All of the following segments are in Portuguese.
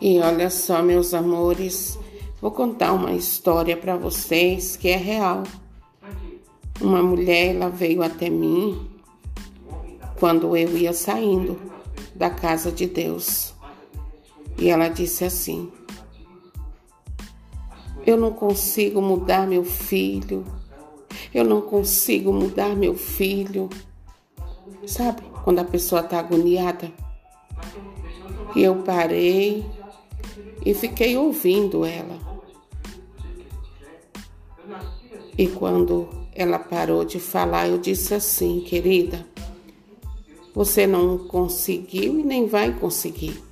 E olha só, meus amores, vou contar uma história para vocês que é real. Uma mulher, ela veio até mim quando eu ia saindo da casa de Deus. E ela disse assim: Eu não consigo mudar meu filho. Eu não consigo mudar meu filho. Sabe, quando a pessoa está agoniada? E eu parei e fiquei ouvindo ela. E quando ela parou de falar, eu disse assim, querida, você não conseguiu e nem vai conseguir.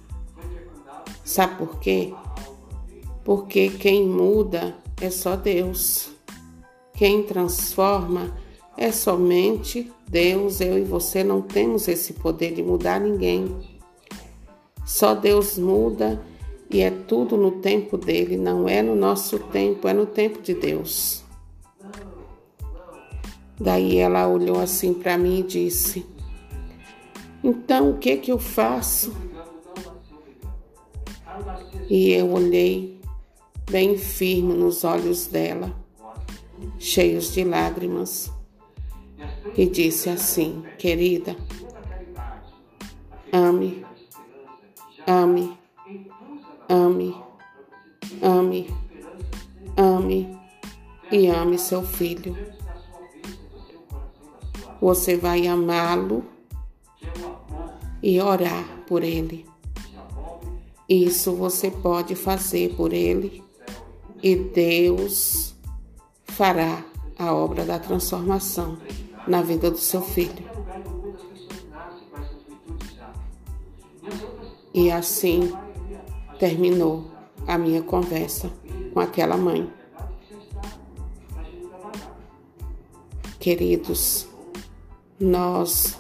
Sabe por quê? Porque quem muda é só Deus. Quem transforma é somente Deus. Eu e você não temos esse poder de mudar ninguém. Só Deus muda e é tudo no tempo dele, não é no nosso tempo, é no tempo de Deus. Daí ela olhou assim para mim e disse: Então o que que eu faço? E eu olhei bem firme nos olhos dela, cheios de lágrimas, e disse assim: Querida, ame, ame Ame, ame, ame e ame seu filho. Você vai amá-lo e orar por ele. Isso você pode fazer por ele e Deus fará a obra da transformação na vida do seu filho. E assim terminou a minha conversa com aquela mãe. Queridos, nós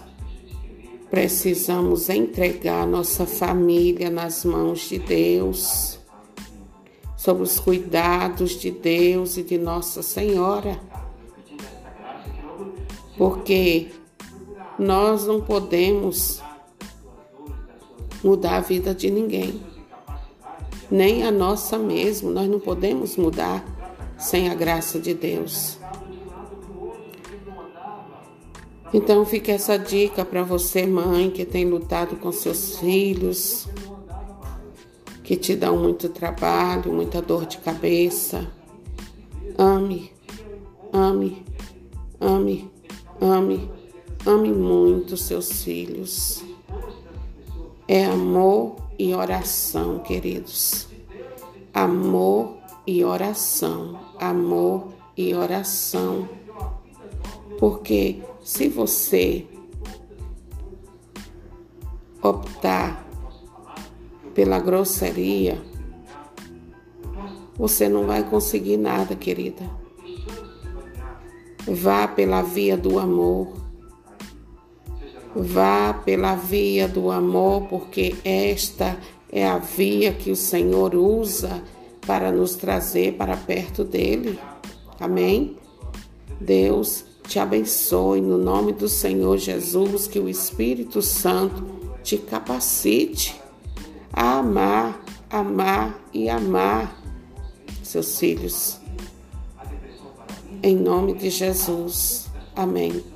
precisamos entregar nossa família nas mãos de Deus, sob os cuidados de Deus e de Nossa Senhora, porque nós não podemos mudar a vida de ninguém nem a nossa mesmo. Nós não podemos mudar sem a graça de Deus. Então fica essa dica para você, mãe, que tem lutado com seus filhos, que te dão muito trabalho, muita dor de cabeça. Ame, ame, ame, ame, ame muito seus filhos. É amor e oração, queridos. Amor e oração, amor e oração. Porque se você optar pela grosseria, você não vai conseguir nada, querida. Vá pela via do amor. Vá pela via do amor, porque esta é a via que o Senhor usa para nos trazer para perto dele. Amém? Deus te abençoe no nome do Senhor Jesus, que o Espírito Santo te capacite a amar, amar e amar seus filhos. Em nome de Jesus. Amém.